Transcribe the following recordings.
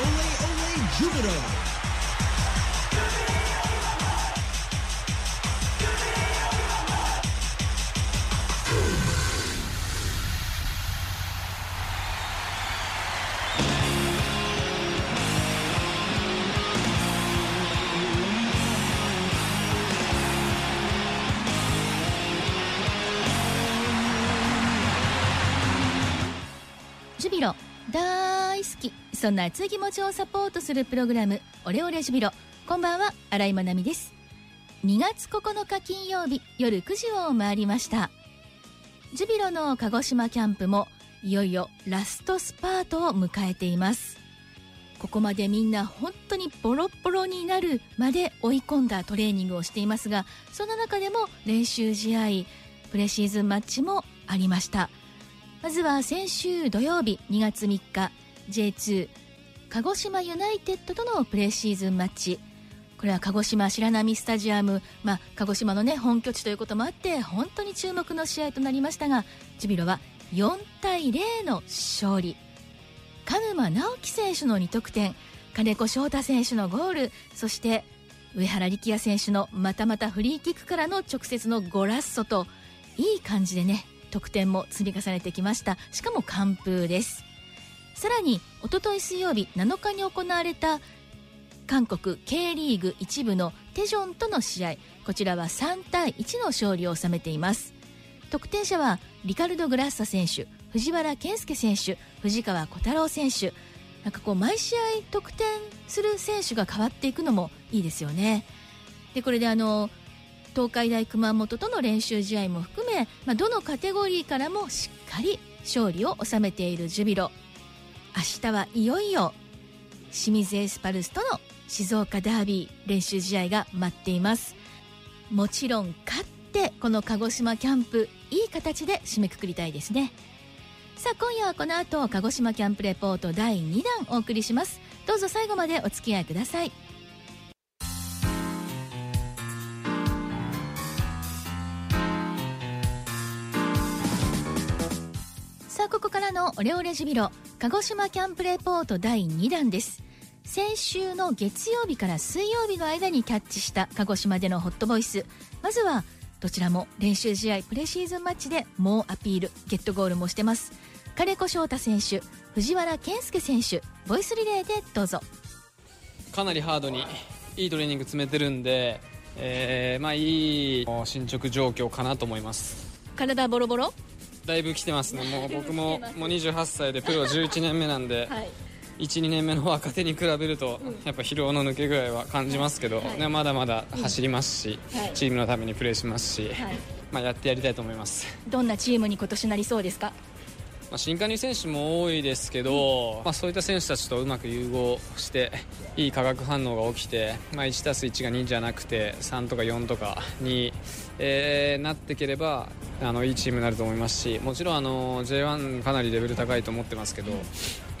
Ole Ole Jubilo. ジュビロ大好き。そんな熱い気持ちをサポートするプログラムオレオレジュビロ。こんばんは新井まなみです。2月9日金曜日夜9時を回りました。ジュビロの鹿児島キャンプもいよいよラストスパートを迎えています。ここまでみんな本当にボロボロになるまで追い込んだトレーニングをしていますがその中でも練習試合プレシーズンマッチもありました。まずは先週土曜日2月3日 J2 鹿児島ユナイテッドとのプレシーズンマッチ。これは鹿児島白波スタジアム、まあ、鹿児島の、ね、本拠地ということもあって本当に注目の試合となりましたがジュビロは4対0の勝利。鹿沼直樹選手の2得点金子翔太選手のゴールそして上原力也選手のまたまたフリーキックからの直接のゴラッソといい感じでね得点も積み重ねてきました。しかも完封です。さらにおととい水曜日7日に行われた韓国 K リーグ一部のテジョンとの試合。こちらは3対1の勝利を収めています。得点者はリカルド・グラッサ選手藤原健介選手藤川小太郎選手。なんかこう毎試合得点する選手が変わっていくのもいいですよね。でこれであの東海大熊本との練習試合も含め、まあ、どのカテゴリーからもしっかり勝利を収めているジュビロ。明日はいよいよ清水エスパルスとの静岡ダービー練習試合が待っています。もちろん勝ってこの鹿児島キャンプいい形で締めくくりたいですね。さあ今夜はこの後鹿児島キャンプレポート第2弾お送りします。どうぞ最後までお付き合いください。さあここからのオレオレジュビロ鹿児島キャンプレポート第2弾です。先週の月曜日から水曜日の間にキャッチした鹿児島でのホットボイス。まずはどちらも練習試合プレシーズンマッチで猛アピールゲットゴールもしてます。金子翔太選手藤原健介選手ボイスリレーでどうぞ。かなりハードにいいトレーニング詰めてるんで、えーまあ、いい進捗状況かなと思います。体ボロボロ？だいぶ来てますね。もう僕ももう28歳でプロ11年目なんで、はい。12年目の若手に比べると、やっぱ疲労の抜け具合は感じますけど、ねまだまだ走りますし、はい。チームのためにプレーしますし、はい。まあ、やってやりたいと思います。どんなチームに今年なりそうですか？まあ、新加入選手も多いですけど、まあ、そういった選手たちとうまく融合していい化学反応が起きて、まあ、1たす1が2じゃなくて3とか4とかに、えーなっていければあのいいチームになると思いますしもちろんあの J1 かなりレベル高いと思ってますけど、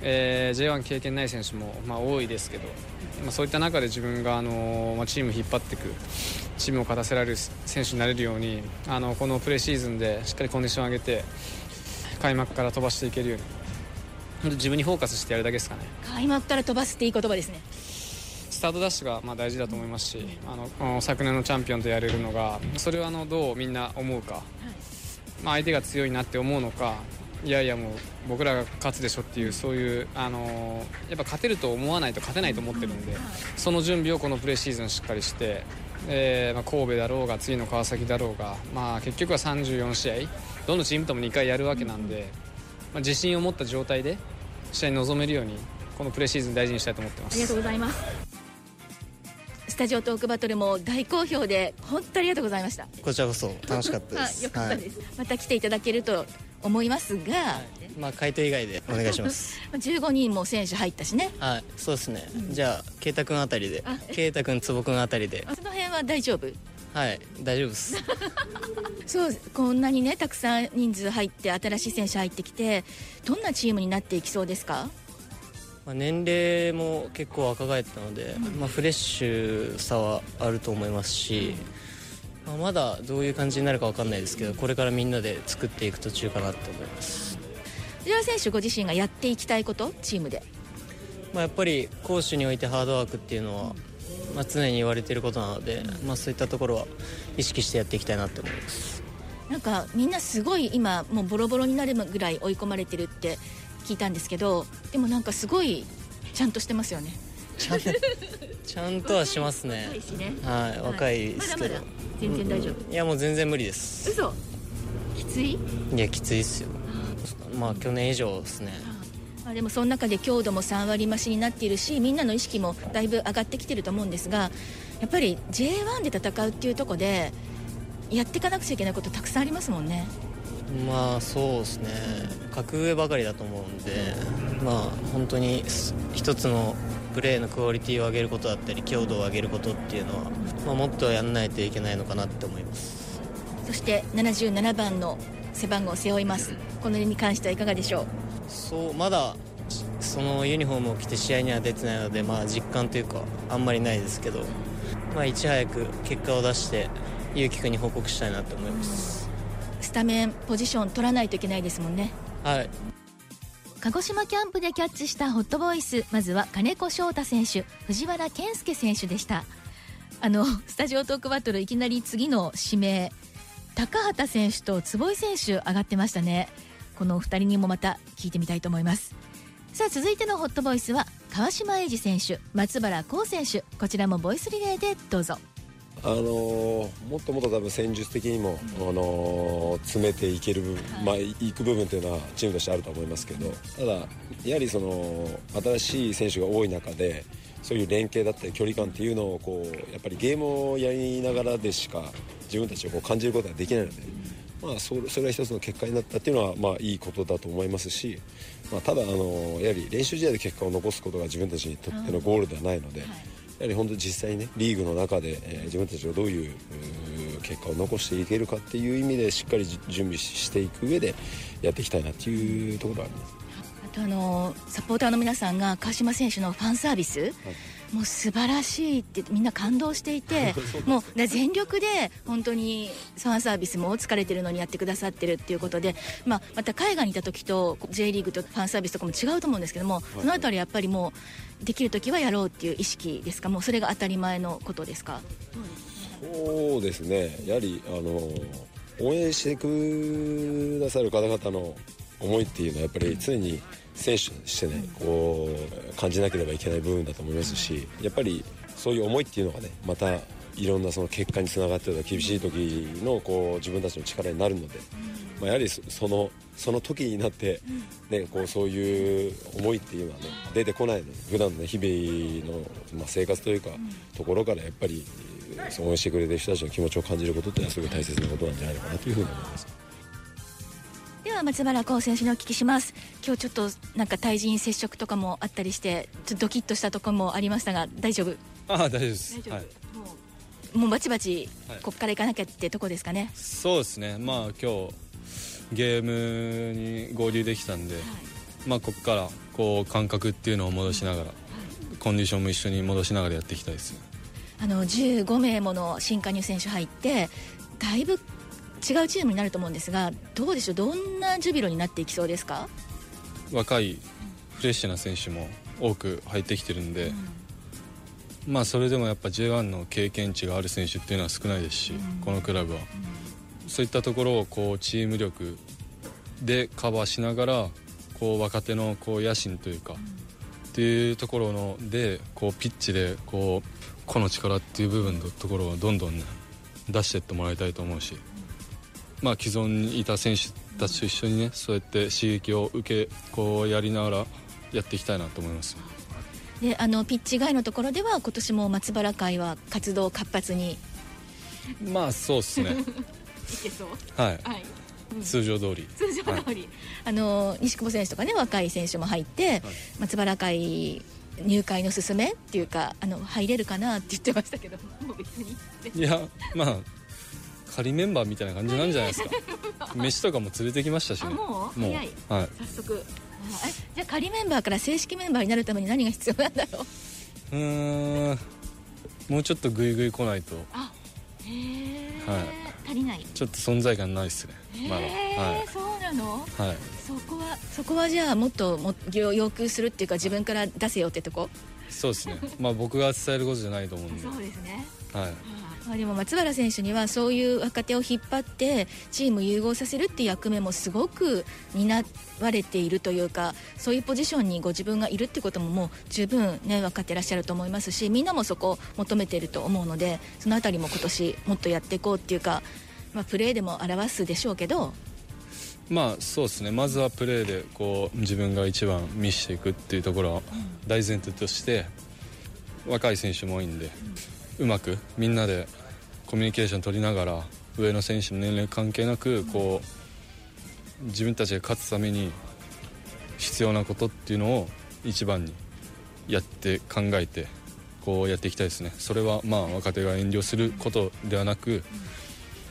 えー J1 経験ない選手も、まあ、多いですけど、まあ、そういった中で自分があの、まあ、チームを引っ張っていくチームを勝たせられる選手になれるようにあのこのプレシーズンでしっかりコンディションを上げて開幕から飛ばしていけるように。本当自分にフォーカスしてやるだけですかね。開幕から飛ばすっていい言葉ですね。スタートダッシュがまあ大事だと思いますしあの昨年のチャンピオンとやれるのがそれをあのどうみんな思うか、まあ、相手が強いなって思うのかいやいやもう僕らが勝つでしょっていうそういうあのやっぱ勝てると思わないと勝てないと思ってるんでその準備をこのプレーシーズンしっかりして、えーまあ、神戸だろうが次の川崎だろうが、まあ、結局は34試合。どのチームとも2回やるわけなんで、まあ、自信を持った状態で試合に臨めるようにこのプレーシーズン大事にしたいと思ってます。ありがとうございます。スタジオトークバトルも大好評で本当ありがとうございました。こちらこそ楽しかったで はい。す。よかったです、また来ていただけると思いますが、はい。まあ回答以外でお願いします。15人も選手入ったしね。はい、そうですね。じゃあ圭太くんあたりであ、圭太くん坪くんあたりで、その辺は大丈夫？はい、大丈夫です。そうこんなにねたくさん人数入って新しい選手入ってきてどんなチームになっていきそうですか？まあ年齢も結構若返ったので、まあフレッシュさはあると思いますし。まあ、まだどういう感じになるかわかんないですけどこれからみんなで作っていく途中かなと思います。藤原選手ご自身がやっていきたいことチームでまあ、やっぱり攻守においてハードワークっていうのは、まあ、常に言われていることなので、まあ、そういったところは意識してやっていきたいなと思います。なんかみんなすごい今もうボロボロになるぐらい追い込まれてるって聞いたんですけどでもなんかすごいちゃんとしてますよね。ちゃん ちゃんとはしますね。はい若いですけど、まだまだ全然大丈夫、うん。いやもう全然無理です。嘘。きつい？いやきついっすよ。まあ去年以上ですねまあ、でもその中で強度も3割増しになっているしみんなの意識もだいぶ上がってきてると思うんですがやっぱり J1 で戦うっていうところでやっていかなくちゃいけないことたくさんありますもんね。まあそうですね。格上ばかりだと思うんでまあ本当に一つのプレーのクオリティを上げることだったり強度を上げることっていうのは、まあ、もっとやんないといけないのかなって思います。そして77番の背番号を背負います。この辺に関してはいかがでしょう？そうまだそのユニフォームを着て試合には出てないので、まあ、実感というかあんまりないですけど、まあ、いち早く結果を出して結城君に報告したいなと思います。スタメンポジション取らないといけないですもんね。はい。鹿児島キャンプでキャッチしたホットボイスまずは金子翔太選手藤原健介選手でした。あのスタジオトークバトルいきなり次の指名高畑選手と坪井選手上がってましたねこのお二人にもまた聞いてみたいと思います。さあ続いてのホットボイスは川島英二選手松原幸選手。こちらもボイスリレーでどうぞ。あのーもっともっと多分戦術的にも、あのー詰めていける部分、まあ、いく部分というのはチームとしてあると思いますけどただやはりその新しい選手が多い中でそういう連携だったり距離感っていうのをこうやっぱりゲームをやりながらでしか自分たちをこう感じることができないので、まあ、それそれが一つの結果になったっていうのは、まあ、いいことだと思いますし、まあ、ただあのやはり練習試合で結果を残すことが自分たちにとってのゴールではないので。やはり本当に実際にねリーグの中で、えー自分たちがどういう結果を残していけるかっていう意味でしっかりじ準備していく上でやっていきたいなっていうところはあります。あとあのサポーターの皆さんが川島選手のファンサービス、もう素晴らしいってみんな感動していて もうね全力で本当にファンサービスも疲れてるのにやってくださってるっていうことで、まあ、また海外にいた時と J リーグとファンサービスとかも違うと思うんですけども、そのあたりやっぱりもうできる時はやろうっていう意識ですか？もうそれが当たり前のことですか？そうですね。やはりあの応援してくださる方々の思いっていうのはやっぱり常に選手としてねこう感じなければいけない部分だと思いますしやっぱりそういう思いっていうのがねまたいろんなその結果につながってた厳しい時のこう自分たちの力になるので、まあ、やはりそのその時になって、ね、こうそういう思いっていうのはね出てこないの普段の、日々の、まあ、生活というか、ところからやっぱり応援してくれてる人たちの気持ちを感じることってのはすごい大切なことなんじゃないのかなというふうに思います。では松原幸選手にお聞きします。今日ちょっとなんか対人接触とかもあったりしてちょっとドキッとしたところもありましたが大丈夫？ああ大丈夫です。はい、もうバチバチはい。こっから行かなきゃってとこですかね、そうですね。まあ今日ゲームに合流できたんで、まあここからこう感覚っていうのを戻しながら、コンディションも一緒に戻しながらやっていきたいですねあの15名もの新加入選手入ってだいぶ違うチームになると思うんですがどうでしょう？どんなジュビロになっていきそうですか？若いフレッシュな選手も多く入ってきてるんで、まあそれでもやっぱ J1 の経験値がある選手っていうのは少ないですし、このクラブは、そういったところをこうチーム力でカバーしながらこう若手のこう野心というか、っていうところのでこうピッチでこう個の力っていう部分のところをどんどん、ね、出していってもらいたいと思うし、まあ、既存にいた選手たちと一緒にねそうやって刺激を受けこうやりながらやっていきたいなと思います。であのピッチ外のところでは今年も松原会は活動活発に。まあそうですね。いけそう。はい。はい。通常通り。通常通り、あの西久保選手とかね若い選手も入って、松原会入会の勧めっていうかあの入れるかなって言ってましたけどもう別に。いやまあ仮メンバーみたいな感じなんじゃないですか。飯とかも連れてきましたしね。あもう？早い。はい。早速。じゃあ仮メンバーから正式メンバーになるために何が必要なんだろう？うーん。もうちょっとグイグイ来ないと。あへえ、は足りない。ちょっと存在感ないっすね。まだ。へえはい。そうなの？はい。そこは？そこはじゃあもっとも要要求するっていうか自分から出せよってとこ？そうですね。まあ僕が伝えることじゃないと思うんで。そうですね。はい。まあ、でも松原選手にはそういう若手を引っ張ってチーム融合させるっていう役目もすごく担われているというかそういうポジションにご自分がいるってことももう十分、ね、分かってらっしゃると思いますしみんなもそこを求めていると思うのでそのあたりも今年もっとやっていこうっていうか、まあ、プレーでも表すでしょうけどまあそうですね。まずはプレーでこう自分が一番見していくっていうところは大前提として若い選手も多いんでうまくみんなでコミュニケーション取りながら上の選手の年齢関係なくこう自分たちが勝つために必要なことっていうのを一番にやって考えてこうやっていきたいですね。それはまあ若手が遠慮することではなく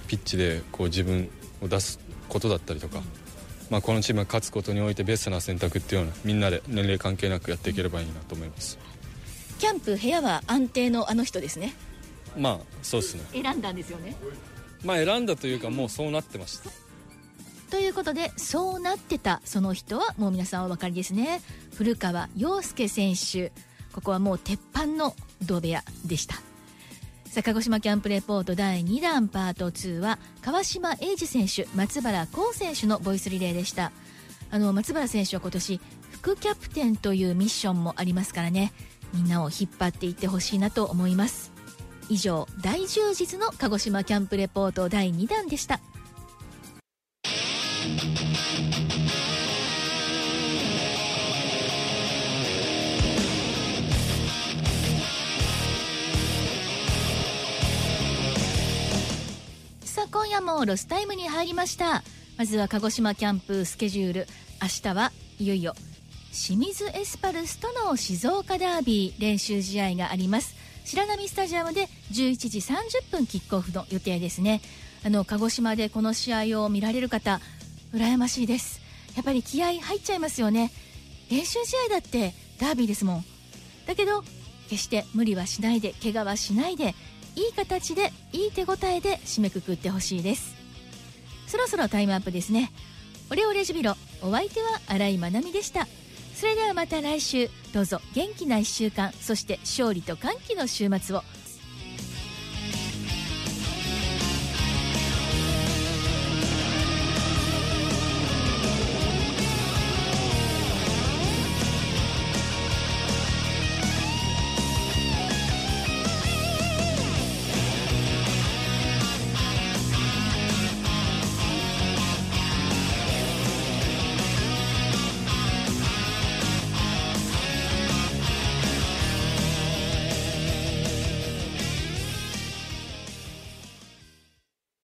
ピッチでこう自分を出すことだったりとか、まあ、このチームが勝つことにおいてベストな選択っていうのをみんなで年齢関係なくやっていければいいなと思います。キャンプ部屋は安定のあの人ですね。まあそうですね。選んだんですよね。まあ選んだというかもうそうなってました。ということでそうなってたその人はもう皆さんお分かりですね。古川陽介選手。ここはもう鉄板の同部屋でした。さあ鹿児島キャンプレポート第2弾パート2は川島英二選手松原幸選手のボイスリレーでした。あの松原選手は今年副キャプテンというミッションもありますからねみんなを引っ張っていってほしいなと思います。以上大充実の鹿児島キャンプレポート第2弾でした。さあ今夜もロスタイムに入りました。まずは鹿児島キャンプスケジュール。明日はいよいよ清水エスパルスとの静岡ダービー練習試合があります。白波スタジアムで11時30分キックオフの予定ですね。あの鹿児島でこの試合を見られる方羨ましいです。やっぱり気合入っちゃいますよね。練習試合だってダービーですもん。だけど決して無理はしないで怪我はしないでいい形でいい手応えで締めくくってほしいです。そろそろタイムアップですね。オレオレジュビロお相手は新井まなみでした。それではまた来週。どうぞ元気な1週間そして勝利と歓喜の週末を。